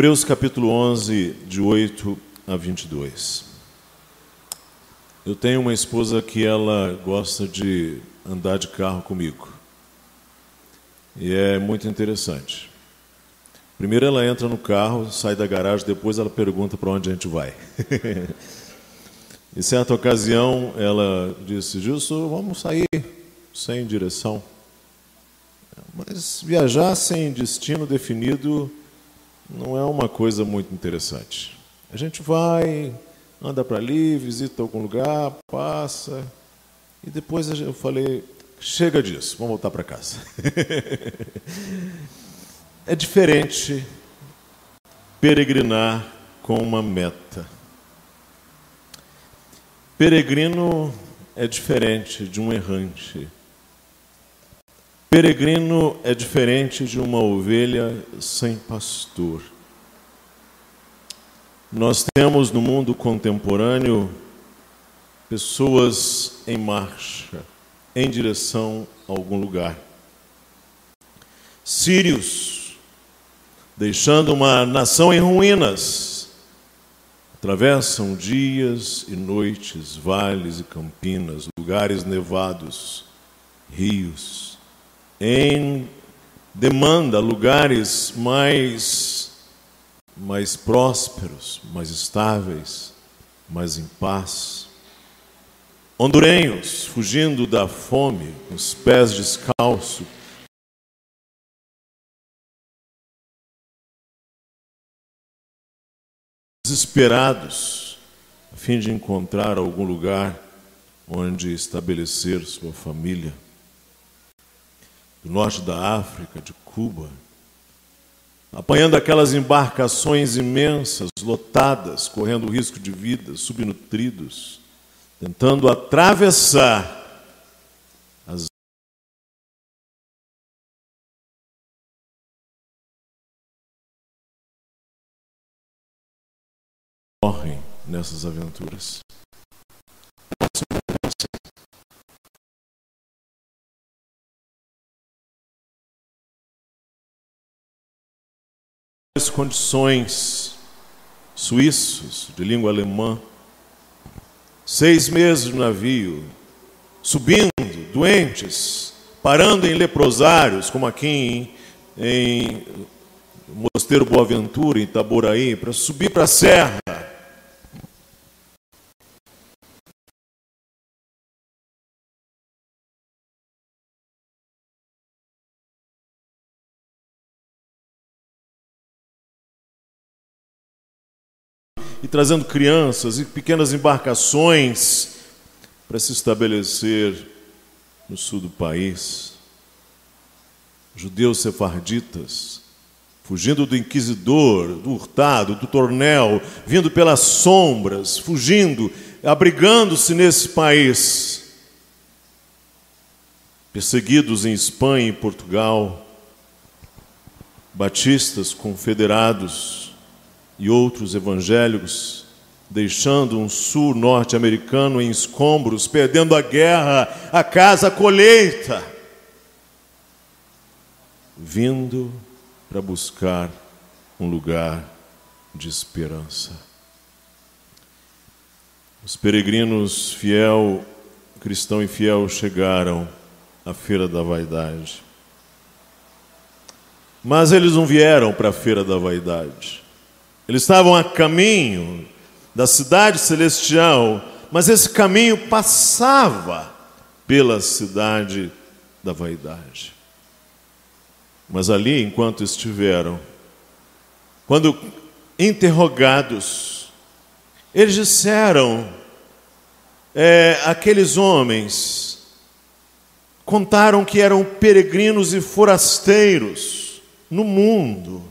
Hebreus capítulo 11, de 8 a 22. Eu tenho uma esposa que ela gosta de andar de carro comigo. E é muito interessante. Primeiro ela entra no carro, sai da garagem, depois ela pergunta para onde a gente vai. em certa ocasião ela disse: Gilson, vamos sair sem direção. Mas viajar sem destino definido não é uma coisa muito interessante. A gente vai, anda para ali, visita algum lugar, passa, e depois eu falei: chega disso, vamos voltar para casa. é diferente peregrinar com uma meta. Peregrino é diferente de um errante. Peregrino é diferente de uma ovelha sem pastor. Nós temos no mundo contemporâneo pessoas em marcha, em direção a algum lugar. Sírios, deixando uma nação em ruínas, atravessam dias e noites, vales e campinas, lugares nevados, rios, em demanda lugares mais mais prósperos, mais estáveis, mais em paz. Hondurenhos fugindo da fome, com os pés descalços, desesperados, a fim de encontrar algum lugar onde estabelecer sua família do norte da África, de Cuba, apanhando aquelas embarcações imensas, lotadas, correndo risco de vida, subnutridos, tentando atravessar as morrem nessas aventuras. Condições, suíços, de língua alemã, seis meses no navio, subindo, doentes, parando em leprosários, como aqui em, em Mosteiro Boaventura, em Itaboraí, para subir para a serra, e trazendo crianças e pequenas embarcações para se estabelecer no sul do país. Judeus sefarditas, fugindo do inquisidor, do hurtado, do tornel, vindo pelas sombras, fugindo, abrigando-se nesse país. Perseguidos em Espanha e Portugal, batistas confederados, e outros evangélicos, deixando um sul norte-americano em escombros, perdendo a guerra, a casa, a colheita, vindo para buscar um lugar de esperança. Os peregrinos fiel, cristão e fiel chegaram à feira da vaidade. Mas eles não vieram para a feira da vaidade. Eles estavam a caminho da cidade celestial, mas esse caminho passava pela cidade da vaidade. Mas ali, enquanto estiveram, quando interrogados, eles disseram: é, aqueles homens contaram que eram peregrinos e forasteiros no mundo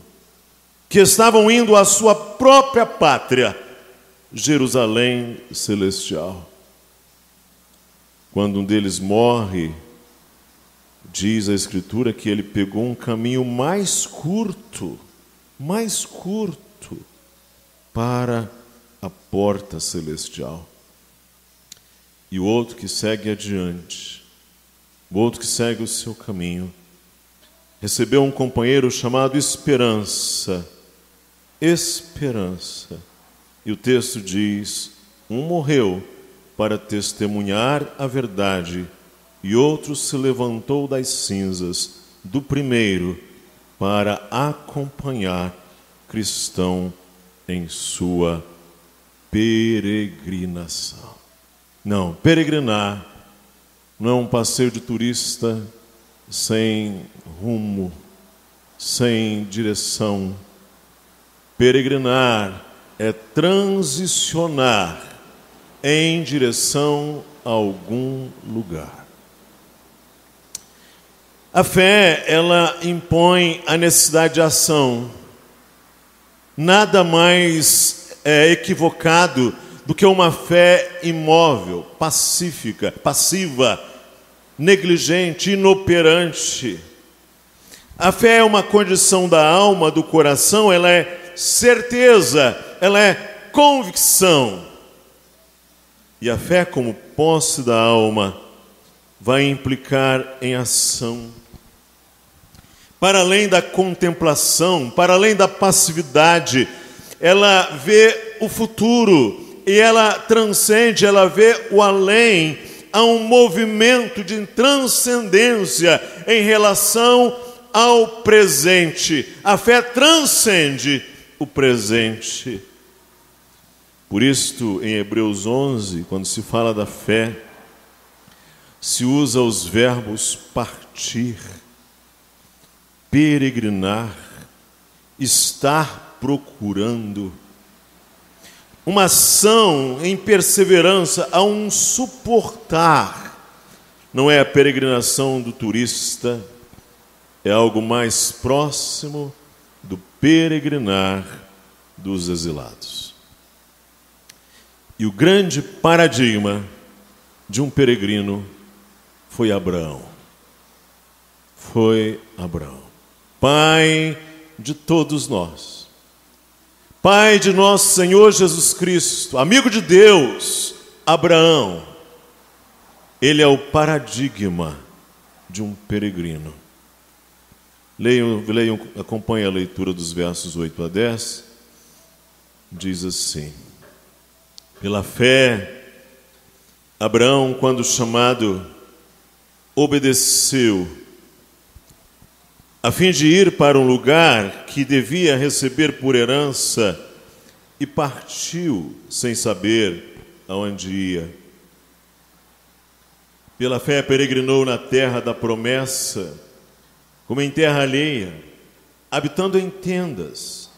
que estavam indo à sua própria pátria, Jerusalém celestial. Quando um deles morre, diz a Escritura que ele pegou um caminho mais curto, mais curto, para a porta celestial. E o outro que segue adiante, o outro que segue o seu caminho, recebeu um companheiro chamado Esperança esperança. E o texto diz: um morreu para testemunhar a verdade, e outro se levantou das cinzas do primeiro para acompanhar cristão em sua peregrinação. Não, peregrinar não é um passeio de turista sem rumo, sem direção. Peregrinar é transicionar em direção a algum lugar. A fé, ela impõe a necessidade de ação. Nada mais é equivocado do que uma fé imóvel, pacífica, passiva, negligente, inoperante. A fé é uma condição da alma, do coração, ela é certeza, ela é convicção. E a fé, como posse da alma, vai implicar em ação. Para além da contemplação, para além da passividade, ela vê o futuro e ela transcende, ela vê o além, há um movimento de transcendência em relação ao presente. A fé transcende o presente. Por isto, em Hebreus 11, quando se fala da fé, se usa os verbos partir, peregrinar, estar procurando. Uma ação em perseverança, a um suportar. Não é a peregrinação do turista, é algo mais próximo do peregrinar dos exilados. E o grande paradigma de um peregrino foi Abraão. Foi Abraão, pai de todos nós. Pai de nosso Senhor Jesus Cristo, amigo de Deus, Abraão. Ele é o paradigma de um peregrino. Leiam, leiam, acompanhe a leitura dos versos 8 a 10. Diz assim: Pela fé, Abraão, quando chamado, obedeceu, a fim de ir para um lugar que devia receber por herança, e partiu sem saber aonde ia. Pela fé, peregrinou na terra da promessa como em terra alheia, habitando em tendas,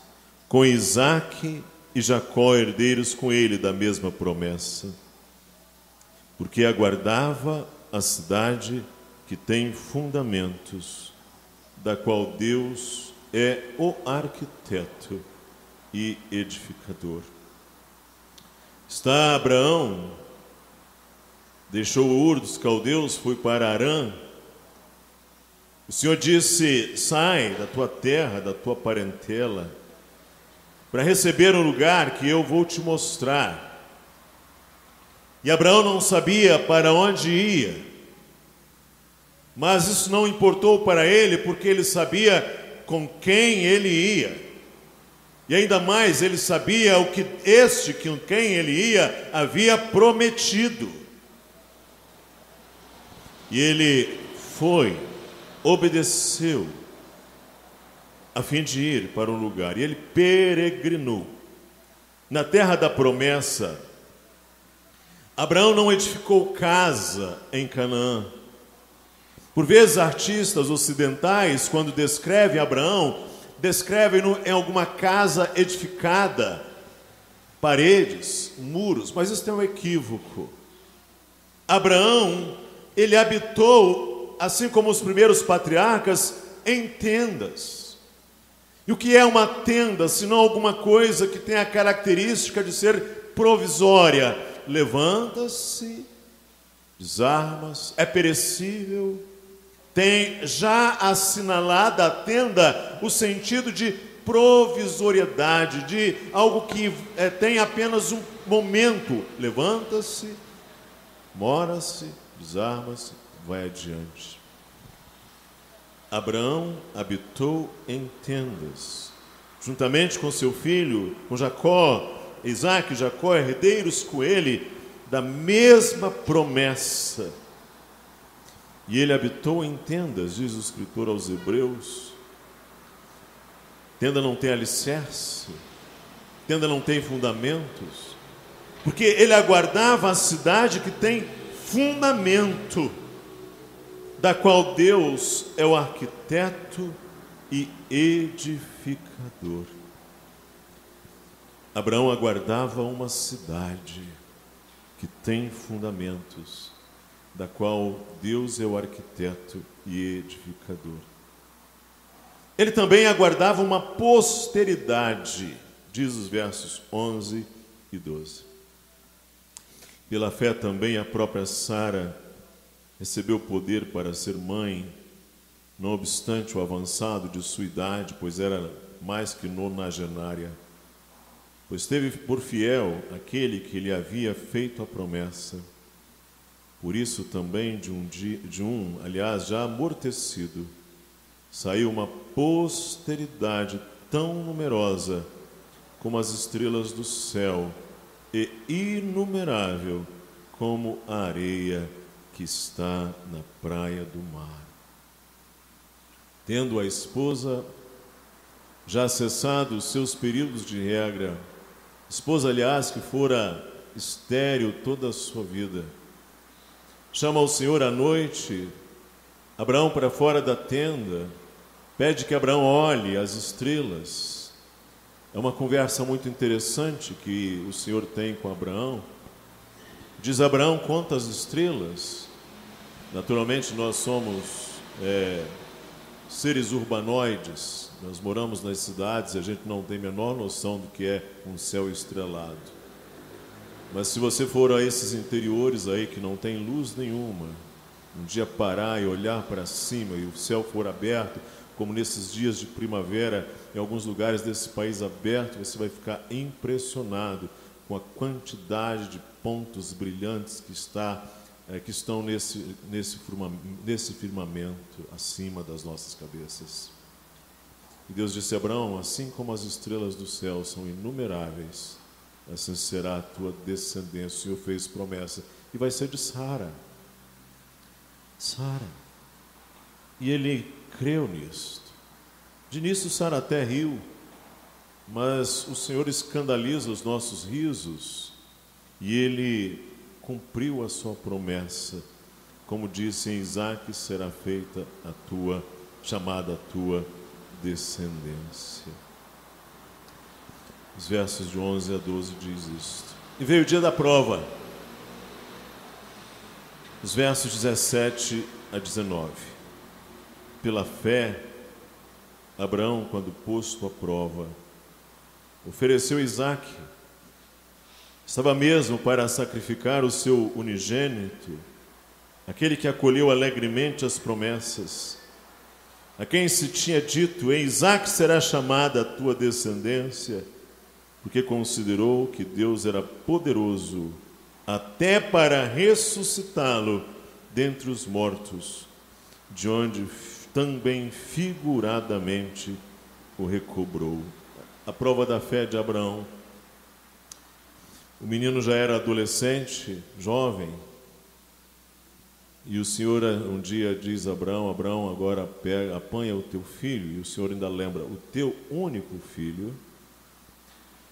com Isaque e Jacó, herdeiros com ele da mesma promessa, porque aguardava a cidade que tem fundamentos, da qual Deus é o arquiteto e edificador. Está Abraão, deixou Ur dos caldeus, foi para Arã, o Senhor disse: sai da tua terra, da tua parentela, para receber um lugar que eu vou te mostrar. E Abraão não sabia para onde ia, mas isso não importou para ele, porque ele sabia com quem ele ia. E ainda mais, ele sabia o que este com quem ele ia havia prometido. E ele foi obedeceu a fim de ir para um lugar, e ele peregrinou. Na terra da promessa, Abraão não edificou casa em Canaã. Por vezes, artistas ocidentais, quando descrevem Abraão, descrevem-no em alguma casa edificada, paredes, muros, mas isso tem um equívoco. Abraão, ele habitou assim como os primeiros patriarcas, em tendas. E o que é uma tenda, se não alguma coisa que tem a característica de ser provisória? Levanta-se, desarma-se, é perecível, tem já assinalada a tenda o sentido de provisoriedade, de algo que é, tem apenas um momento. Levanta-se, mora-se, desarma-se, vai adiante. Abraão habitou em tendas, juntamente com seu filho, com Jacó, Isaac e Jacó, herdeiros com ele da mesma promessa. E ele habitou em tendas, diz o escritor aos Hebreus. Tenda não tem alicerce, tenda não tem fundamentos, porque ele aguardava a cidade que tem fundamento, da qual Deus é o arquiteto e edificador. Abraão aguardava uma cidade que tem fundamentos, da qual Deus é o arquiteto e edificador. Ele também aguardava uma posteridade, diz os versos 11 e 12. Pela fé também a própria Sara recebeu poder para ser mãe, não obstante o avançado de sua idade, pois era mais que nonagenária pois teve por fiel aquele que lhe havia feito a promessa. Por isso também de um, de um, aliás, já amortecido, saiu uma posteridade tão numerosa como as estrelas do céu e inumerável como a areia que está na praia do mar. Tendo a esposa já cessado os seus períodos de regra, Esposa, aliás, que fora estéril toda a sua vida. Chama o Senhor à noite, Abraão para fora da tenda, pede que Abraão olhe as estrelas. É uma conversa muito interessante que o Senhor tem com Abraão. Diz Abraão: quantas estrelas? Naturalmente, nós somos é, seres urbanoides, nós moramos nas cidades e a gente não tem a menor noção do que é um céu estrelado. Mas se você for a esses interiores aí que não tem luz nenhuma, um dia parar e olhar para cima e o céu for aberto, como nesses dias de primavera, em alguns lugares desse país aberto, você vai ficar impressionado com a quantidade de pontos brilhantes que, está, é, que estão nesse, nesse, nesse firmamento acima das nossas cabeças. E Deus disse a Abraão: Assim como as estrelas do céu são inumeráveis, assim será a tua descendência. O Senhor fez promessa. E vai ser de Sara. Sara. E ele creu nisto. De início, Sara até riu, mas o Senhor escandaliza os nossos risos e ele cumpriu a sua promessa. Como disse em Isaac, será feita a tua, chamada a tua descendência. Os versos de 11 a 12 diz isto. E veio o dia da prova. Os versos 17 a 19. Pela fé, Abraão, quando posto à prova, ofereceu Isaac. Estava mesmo para sacrificar o seu unigênito, aquele que acolheu alegremente as promessas a quem se tinha dito: Em Isaac será chamada a tua descendência, porque considerou que Deus era poderoso até para ressuscitá-lo dentre os mortos, de onde também figuradamente o recobrou. A prova da fé de Abraão. O menino já era adolescente, jovem, e o Senhor um dia diz a Abraão: Abraão, agora pega, apanha o teu filho, e o Senhor ainda lembra: o teu único filho,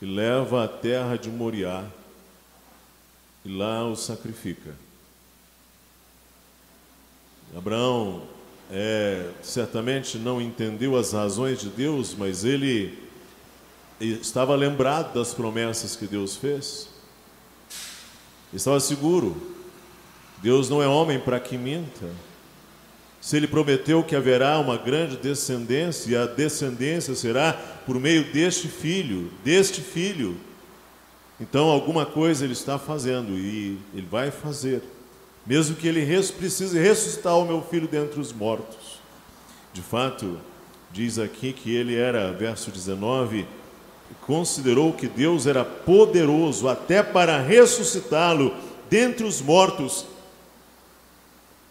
e leva à terra de Moriá, e lá o sacrifica. Abraão é, certamente não entendeu as razões de Deus, mas ele estava lembrado das promessas que Deus fez, estava seguro Deus não é homem para que minta. Se ele prometeu que haverá uma grande descendência, e a descendência será por meio deste filho, deste filho, então alguma coisa ele está fazendo e ele vai fazer, mesmo que ele precise ressuscitar o meu filho dentre os mortos. De fato, diz aqui que ele era, verso 19, considerou que Deus era poderoso até para ressuscitá-lo dentre os mortos.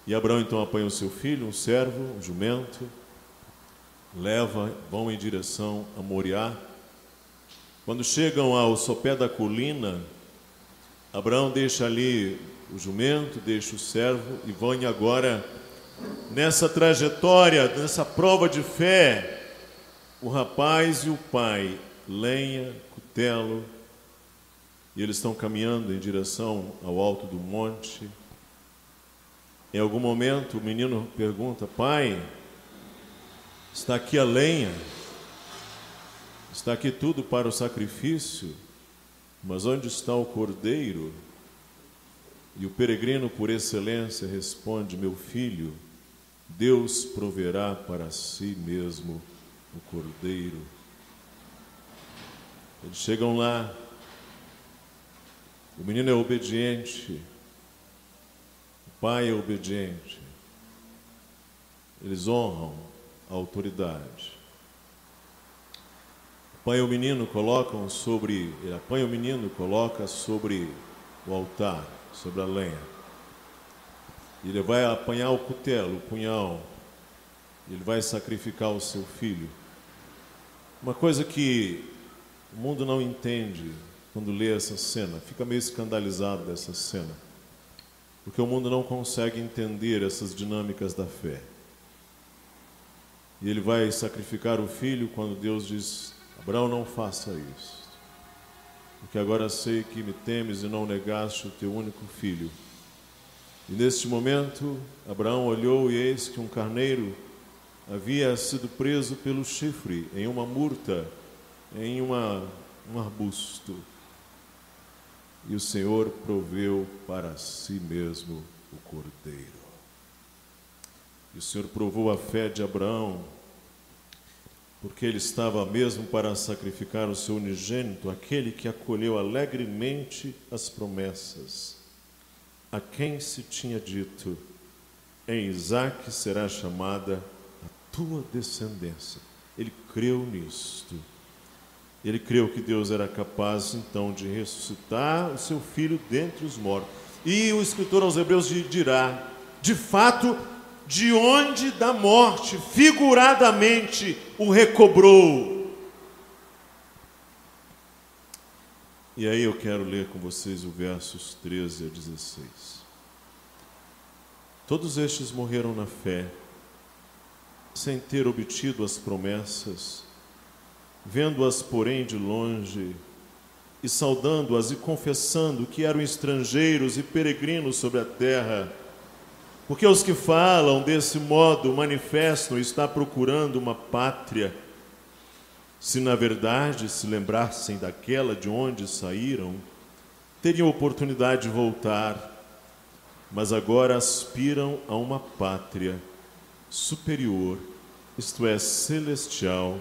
E Abraão então apanha o seu filho, um servo, um jumento, leva, vão em direção a Moriá, Quando chegam ao sopé da colina, Abraão deixa ali o jumento, deixa o servo e vão agora nessa trajetória, nessa prova de fé, o rapaz e o pai, lenha, cutelo, e eles estão caminhando em direção ao alto do monte. Em algum momento o menino pergunta: Pai, está aqui a lenha, está aqui tudo para o sacrifício, mas onde está o cordeiro? E o peregrino por excelência responde: Meu filho, Deus proverá para si mesmo o cordeiro. Eles chegam lá, o menino é obediente, o pai é obediente, eles honram a autoridade. E o menino colocam sobre, ele apanha o menino, coloca sobre o altar, sobre a lenha. Ele vai apanhar o cutelo, o punhal, ele vai sacrificar o seu filho. Uma coisa que o mundo não entende quando lê essa cena, fica meio escandalizado dessa cena, porque o mundo não consegue entender essas dinâmicas da fé. E ele vai sacrificar o filho quando Deus diz: Abraão, não faça isso, porque agora sei que me temes e não negaste o teu único filho. E neste momento, Abraão olhou e eis que um carneiro havia sido preso pelo chifre em uma murta em uma, um arbusto. E o Senhor proveu para si mesmo o cordeiro. E o Senhor provou a fé de Abraão, porque ele estava mesmo para sacrificar o seu unigênito, aquele que acolheu alegremente as promessas, a quem se tinha dito: em Isaque será chamada a tua descendência. Ele creu nisto ele creu que Deus era capaz então de ressuscitar o seu filho dentre os mortos. E o escritor aos Hebreus dirá: de fato, de onde da morte, figuradamente, o recobrou. E aí eu quero ler com vocês o versos 13 a 16. Todos estes morreram na fé, sem ter obtido as promessas Vendo-as, porém, de longe, e saudando-as e confessando que eram estrangeiros e peregrinos sobre a terra, porque os que falam desse modo manifestam estar procurando uma pátria. Se na verdade se lembrassem daquela de onde saíram, teriam oportunidade de voltar, mas agora aspiram a uma pátria superior, isto é, celestial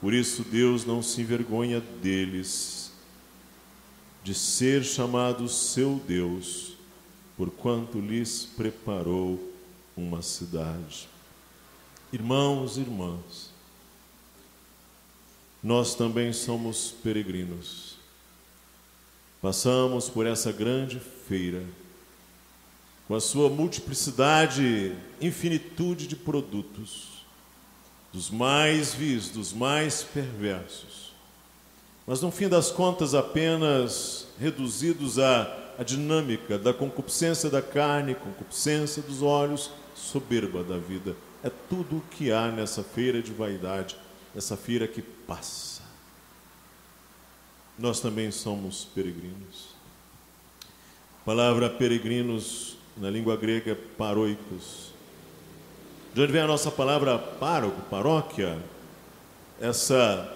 por isso Deus não se envergonha deles, de ser chamado seu Deus, porquanto lhes preparou uma cidade. Irmãos e irmãs, nós também somos peregrinos. Passamos por essa grande feira, com a sua multiplicidade, infinitude de produtos dos mais vis, dos mais perversos, mas no fim das contas apenas reduzidos à, à dinâmica da concupiscência da carne, concupiscência dos olhos, soberba da vida. É tudo o que há nessa feira de vaidade, essa feira que passa. Nós também somos peregrinos. A palavra peregrinos na língua grega é paroicos de onde vem a nossa palavra pároco, paróquia? Essa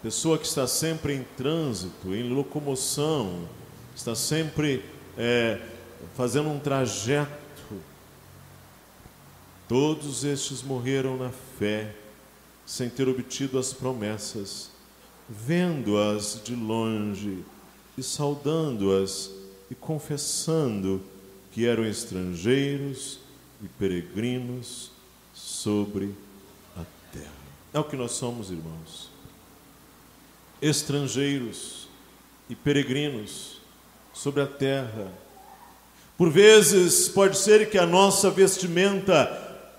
pessoa que está sempre em trânsito, em locomoção, está sempre é, fazendo um trajeto. Todos estes morreram na fé, sem ter obtido as promessas, vendo-as de longe e saudando-as e confessando que eram estrangeiros e peregrinos sobre a terra. É o que nós somos, irmãos. Estrangeiros e peregrinos sobre a terra. Por vezes pode ser que a nossa vestimenta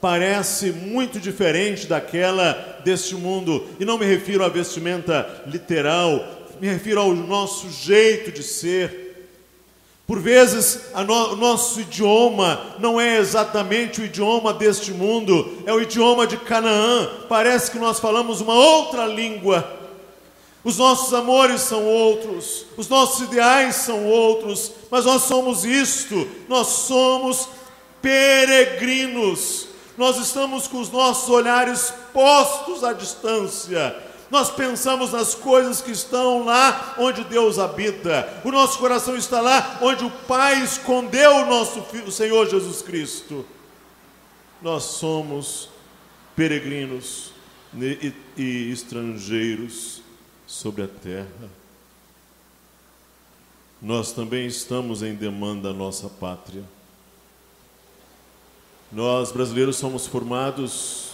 parece muito diferente daquela deste mundo. E não me refiro à vestimenta literal, me refiro ao nosso jeito de ser. Por vezes, no, o nosso idioma não é exatamente o idioma deste mundo, é o idioma de Canaã. Parece que nós falamos uma outra língua. Os nossos amores são outros, os nossos ideais são outros, mas nós somos isto, nós somos peregrinos. Nós estamos com os nossos olhares postos à distância. Nós pensamos nas coisas que estão lá onde Deus habita. O nosso coração está lá onde o Pai escondeu o nosso o Senhor Jesus Cristo. Nós somos peregrinos e estrangeiros sobre a terra. Nós também estamos em demanda da nossa pátria. Nós brasileiros somos formados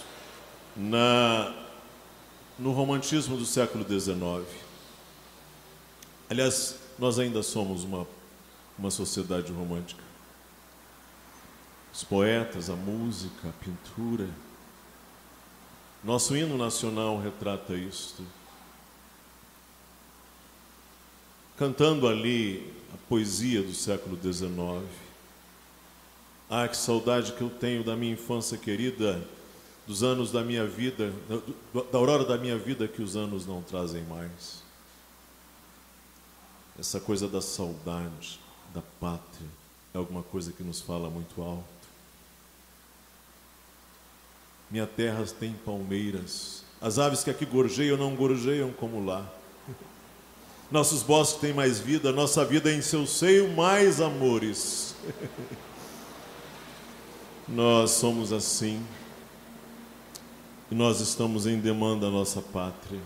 na, no romantismo do século XIX. Aliás, nós ainda somos uma, uma sociedade romântica. Os poetas, a música, a pintura. Nosso hino nacional retrata isto. Cantando ali a poesia do século XIX ah, que saudade que eu tenho da minha infância querida, dos anos da minha vida, da aurora da minha vida que os anos não trazem mais. Essa coisa da saudade, da pátria, é alguma coisa que nos fala muito alto. Minha terra tem palmeiras, as aves que aqui gorjeiam não gorjeiam como lá. Nossos bosques têm mais vida, nossa vida é em seu seio mais amores. Nós somos assim. E nós estamos em demanda da nossa pátria.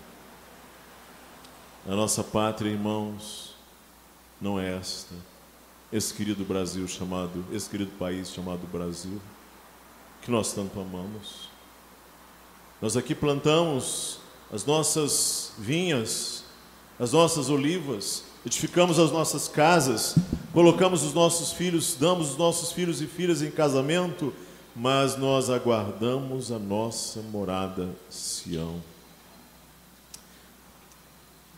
A nossa pátria, irmãos, não é esta. Esse querido Brasil chamado, esse querido país chamado Brasil, que nós tanto amamos. Nós aqui plantamos as nossas vinhas, as nossas olivas, edificamos as nossas casas, colocamos os nossos filhos, damos os nossos filhos e filhas em casamento, mas nós aguardamos a nossa morada Sião.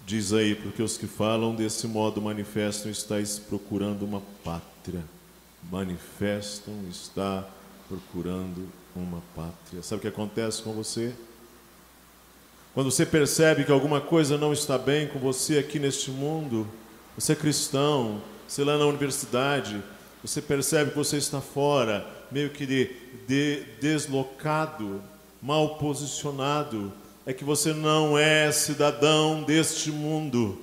Diz aí, porque os que falam desse modo manifestam estáis procurando uma pátria. Manifestam está procurando uma pátria. Sabe o que acontece com você? Quando você percebe que alguma coisa não está bem com você aqui neste mundo, você é cristão, você lá na universidade, você percebe que você está fora, meio que de, de, deslocado, mal posicionado, é que você não é cidadão deste mundo.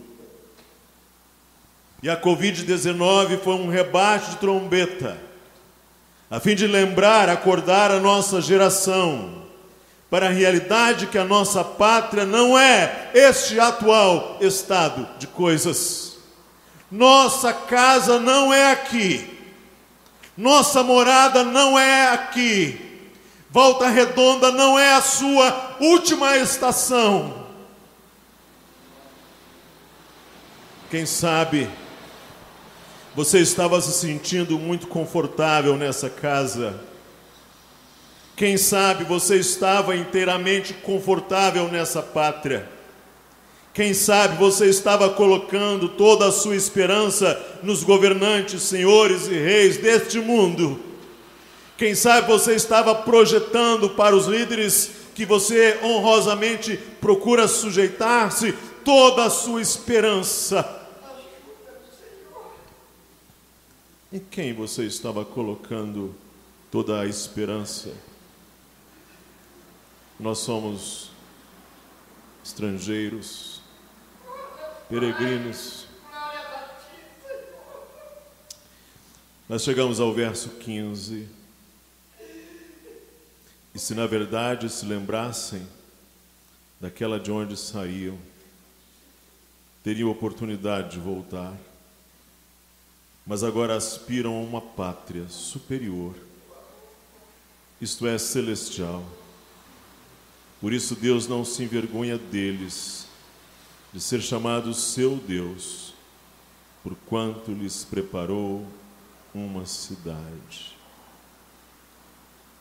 E a Covid-19 foi um rebate de trombeta, a fim de lembrar, acordar a nossa geração para a realidade que a nossa pátria não é este atual estado de coisas. Nossa casa não é aqui. Nossa morada não é aqui. Volta Redonda não é a sua última estação. Quem sabe você estava se sentindo muito confortável nessa casa. Quem sabe você estava inteiramente confortável nessa pátria. Quem sabe você estava colocando toda a sua esperança nos governantes, senhores e reis deste mundo. Quem sabe você estava projetando para os líderes que você honrosamente procura sujeitar-se toda a sua esperança. Em quem você estava colocando toda a esperança? Nós somos estrangeiros, peregrinos. Nós chegamos ao verso 15. E se na verdade se lembrassem daquela de onde saíam, teriam oportunidade de voltar. Mas agora aspiram a uma pátria superior, isto é, celestial. Por isso Deus não se envergonha deles de ser chamado seu Deus, porquanto lhes preparou uma cidade.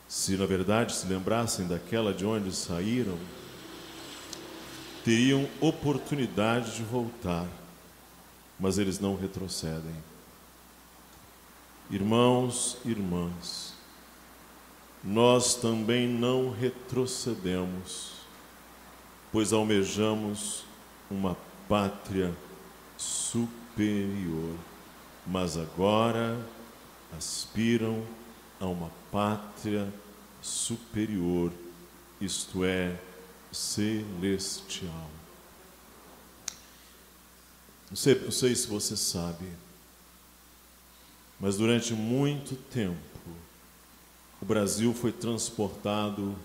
se na verdade se lembrassem daquela de onde saíram, teriam oportunidade de voltar, mas eles não retrocedem. Irmãos, irmãs, nós também não retrocedemos, pois almejamos uma pátria superior, mas agora aspiram a uma pátria superior, isto é, celestial. Não sei, não sei se você sabe, mas durante muito tempo o Brasil foi transportado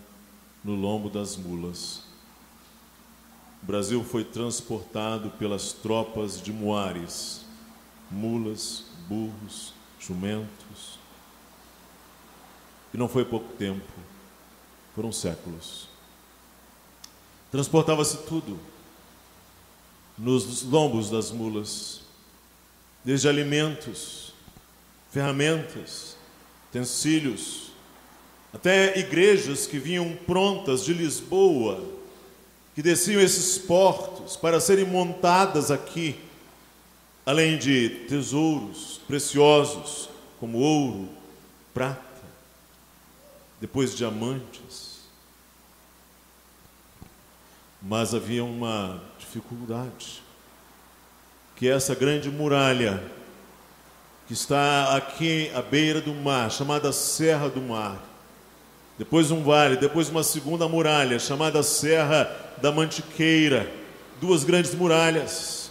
no lombo das mulas. O Brasil foi transportado pelas tropas de muares, mulas, burros, jumentos. E não foi pouco tempo, foram séculos. Transportava-se tudo nos lombos das mulas, desde alimentos, ferramentas, utensílios, até igrejas que vinham prontas de Lisboa, que desciam esses portos para serem montadas aqui, além de tesouros preciosos como ouro, prata, depois diamantes. Mas havia uma dificuldade, que é essa grande muralha que está aqui à beira do mar, chamada Serra do Mar. Depois um vale, depois uma segunda muralha, chamada Serra da Mantiqueira. Duas grandes muralhas.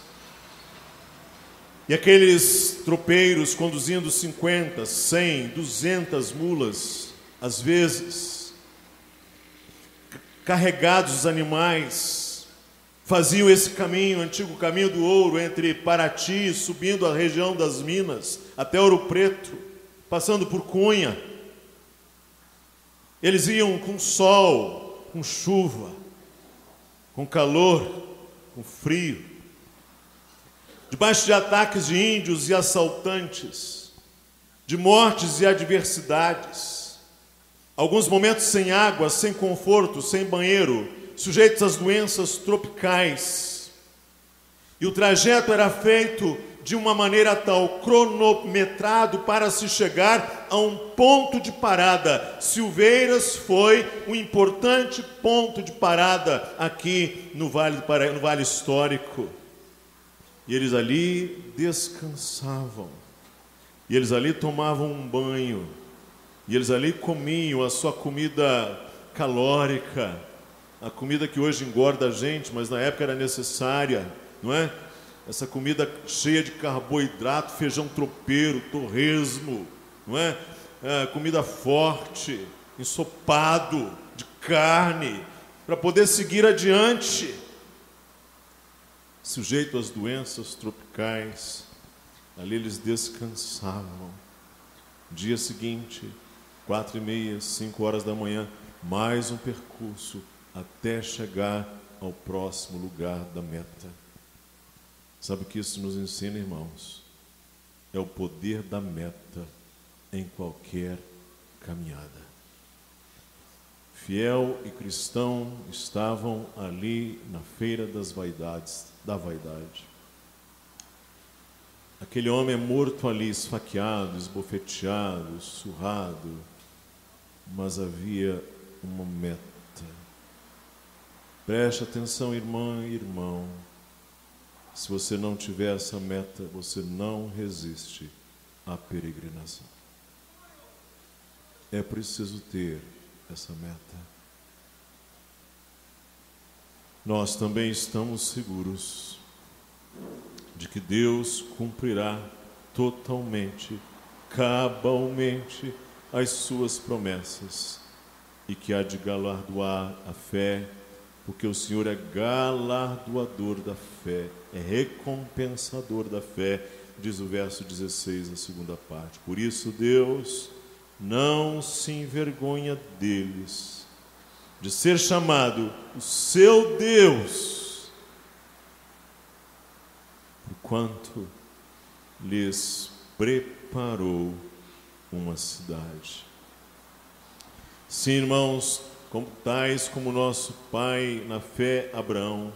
E aqueles tropeiros conduzindo 50, 100, 200 mulas, às vezes, carregados os animais, faziam esse caminho, o antigo caminho do ouro, entre Paraty, subindo a região das Minas, até Ouro Preto, passando por Cunha. Eles iam com sol, com chuva, com calor, com frio, debaixo de ataques de índios e assaltantes, de mortes e adversidades, alguns momentos sem água, sem conforto, sem banheiro, sujeitos às doenças tropicais. E o trajeto era feito de uma maneira tal, cronometrado para se chegar a um ponto de parada. Silveiras foi um importante ponto de parada aqui no Vale, no vale Histórico. E eles ali descansavam, e eles ali tomavam um banho, e eles ali comiam a sua comida calórica, a comida que hoje engorda a gente, mas na época era necessária, não é? Essa comida cheia de carboidrato, feijão tropeiro, torresmo, não é? é comida forte, ensopado de carne, para poder seguir adiante. Sujeito às doenças tropicais, ali eles descansavam. Dia seguinte, quatro e meia, cinco horas da manhã, mais um percurso até chegar ao próximo lugar da meta. Sabe o que isso nos ensina, irmãos? É o poder da meta em qualquer caminhada. Fiel e cristão estavam ali na feira das vaidades, da vaidade. Aquele homem é morto ali, esfaqueado, esbofeteado, surrado, mas havia uma meta. Preste atenção, irmã e irmão. Se você não tiver essa meta, você não resiste à peregrinação. É preciso ter essa meta. Nós também estamos seguros de que Deus cumprirá totalmente, cabalmente as suas promessas e que há de galardoar a fé porque o Senhor é galardoador da fé, é recompensador da fé, diz o verso 16, a segunda parte. Por isso, Deus não se envergonha deles, de ser chamado o seu Deus, porquanto lhes preparou uma cidade. Sim, irmãos, como tais como nosso pai na fé Abraão,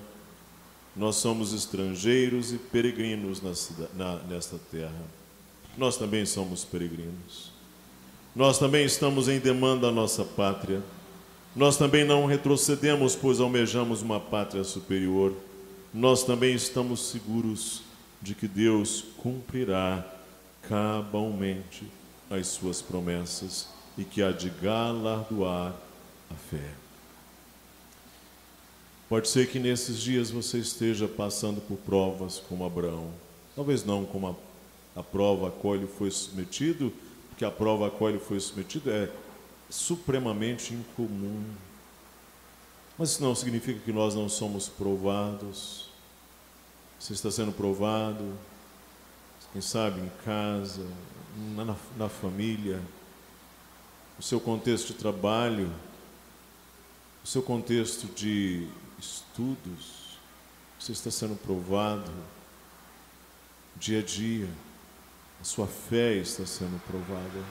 nós somos estrangeiros e peregrinos na, na, nesta terra. Nós também somos peregrinos. Nós também estamos em demanda à nossa pátria. Nós também não retrocedemos, pois almejamos uma pátria superior. Nós também estamos seguros de que Deus cumprirá cabalmente as suas promessas e que há de galardoar a fé. Pode ser que nesses dias você esteja passando por provas como Abraão. Talvez não como a, a prova a qual ele foi submetido, porque a prova a qual ele foi submetido é supremamente incomum. Mas isso não significa que nós não somos provados. Você está sendo provado, quem sabe em casa, na, na família, o seu contexto de trabalho, o seu contexto de estudos, você está sendo provado dia a dia, a sua fé está sendo provada.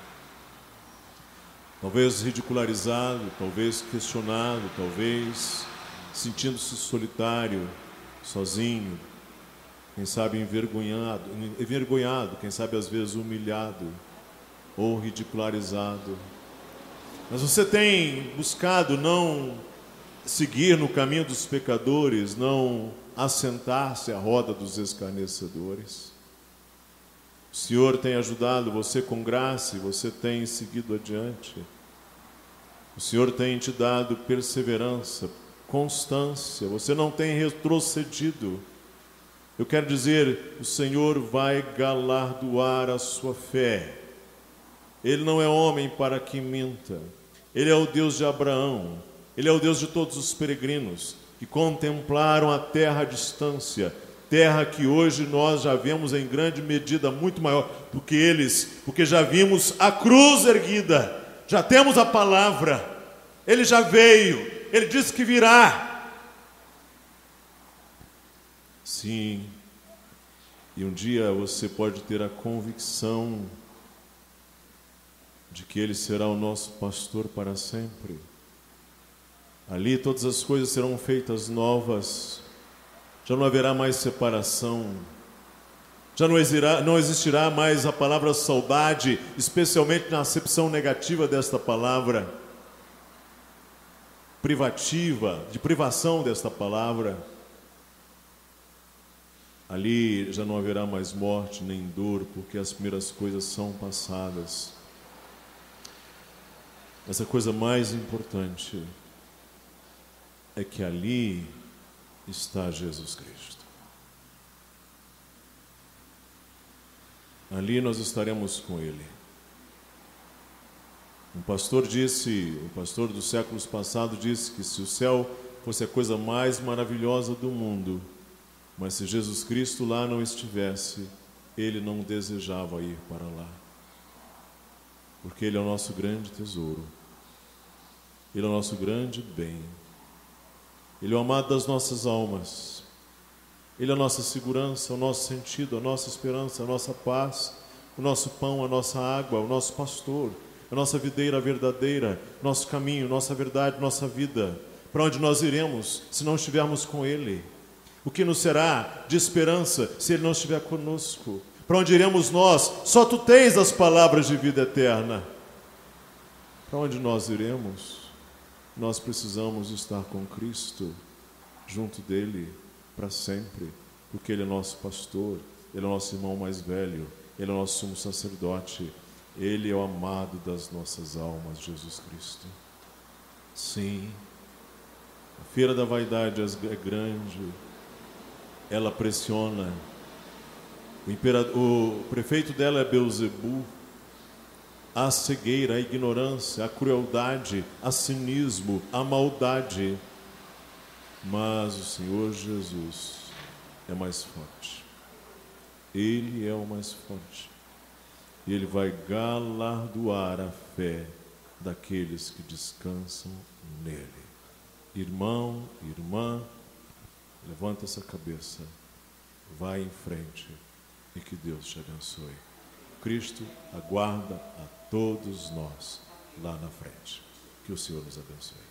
Talvez ridicularizado, talvez questionado, talvez sentindo-se solitário, sozinho, quem sabe envergonhado, envergonhado, quem sabe às vezes humilhado ou ridicularizado. Mas você tem buscado não seguir no caminho dos pecadores, não assentar-se à roda dos escarnecedores. O Senhor tem ajudado você com graça e você tem seguido adiante. O Senhor tem te dado perseverança, constância, você não tem retrocedido. Eu quero dizer, o Senhor vai galardoar a sua fé. Ele não é homem para que minta. Ele é o Deus de Abraão, ele é o Deus de todos os peregrinos que contemplaram a terra à distância, terra que hoje nós já vemos em grande medida muito maior do que eles, porque já vimos a cruz erguida, já temos a palavra, ele já veio, ele disse que virá. Sim, e um dia você pode ter a convicção de que ele será o nosso pastor para sempre. Ali todas as coisas serão feitas novas, já não haverá mais separação, já não existirá, não existirá mais a palavra saudade, especialmente na acepção negativa desta palavra, privativa, de privação desta palavra. Ali já não haverá mais morte nem dor, porque as primeiras coisas são passadas. Mas a coisa mais importante é que ali está Jesus Cristo. Ali nós estaremos com Ele. Um pastor disse, o pastor dos séculos passados disse que se o céu fosse a coisa mais maravilhosa do mundo, mas se Jesus Cristo lá não estivesse, ele não desejava ir para lá. Porque ele é o nosso grande tesouro. Ele é o nosso grande bem. Ele é o amado das nossas almas. Ele é a nossa segurança, o nosso sentido, a nossa esperança, a nossa paz, o nosso pão, a nossa água, o nosso pastor, a nossa videira verdadeira, nosso caminho, nossa verdade, nossa vida. Para onde nós iremos se não estivermos com Ele? O que nos será de esperança se Ele não estiver conosco? Para onde iremos nós? Só Tu tens as palavras de vida eterna. Para onde nós iremos? nós precisamos estar com Cristo, junto dele, para sempre, porque Ele é nosso pastor, Ele é nosso irmão mais velho, Ele é nosso sumo sacerdote, Ele é o amado das nossas almas, Jesus Cristo. Sim, a feira da vaidade é grande, ela pressiona. O, imperador, o prefeito dela é Beuzebu, a cegueira, a ignorância, a crueldade, a cinismo, a maldade. Mas o Senhor Jesus é mais forte. Ele é o mais forte. E ele vai galardoar a fé daqueles que descansam nele. Irmão, irmã, levanta essa cabeça, vai em frente e que Deus te abençoe. Cristo aguarda a todos nós lá na frente. Que o Senhor nos abençoe.